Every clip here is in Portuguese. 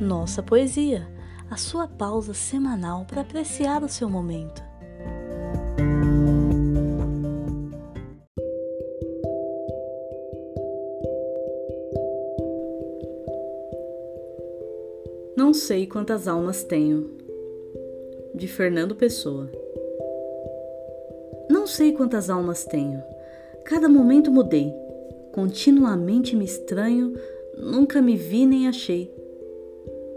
Nossa Poesia, a sua pausa semanal para apreciar o seu momento. Não sei quantas almas tenho. De Fernando Pessoa. Não sei quantas almas tenho. Cada momento mudei. Continuamente me estranho, nunca me vi nem achei.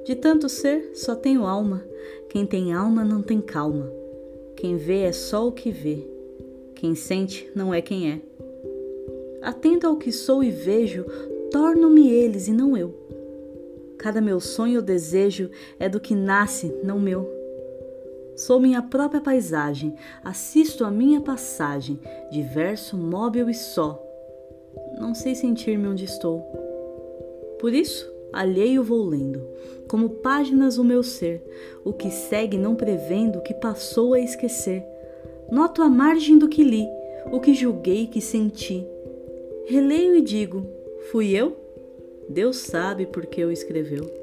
De tanto ser, só tenho alma. Quem tem alma não tem calma. Quem vê é só o que vê. Quem sente não é quem é. Atento ao que sou e vejo, torno-me eles e não eu. Cada meu sonho ou desejo é do que nasce, não meu. Sou minha própria paisagem, assisto a minha passagem, diverso, móvel e só. Não sei sentir-me onde estou. Por isso, alheio vou lendo, como páginas o meu ser, o que segue não prevendo o que passou a esquecer. Noto a margem do que li, o que julguei que senti. Releio e digo: fui eu? Deus sabe por que o escreveu.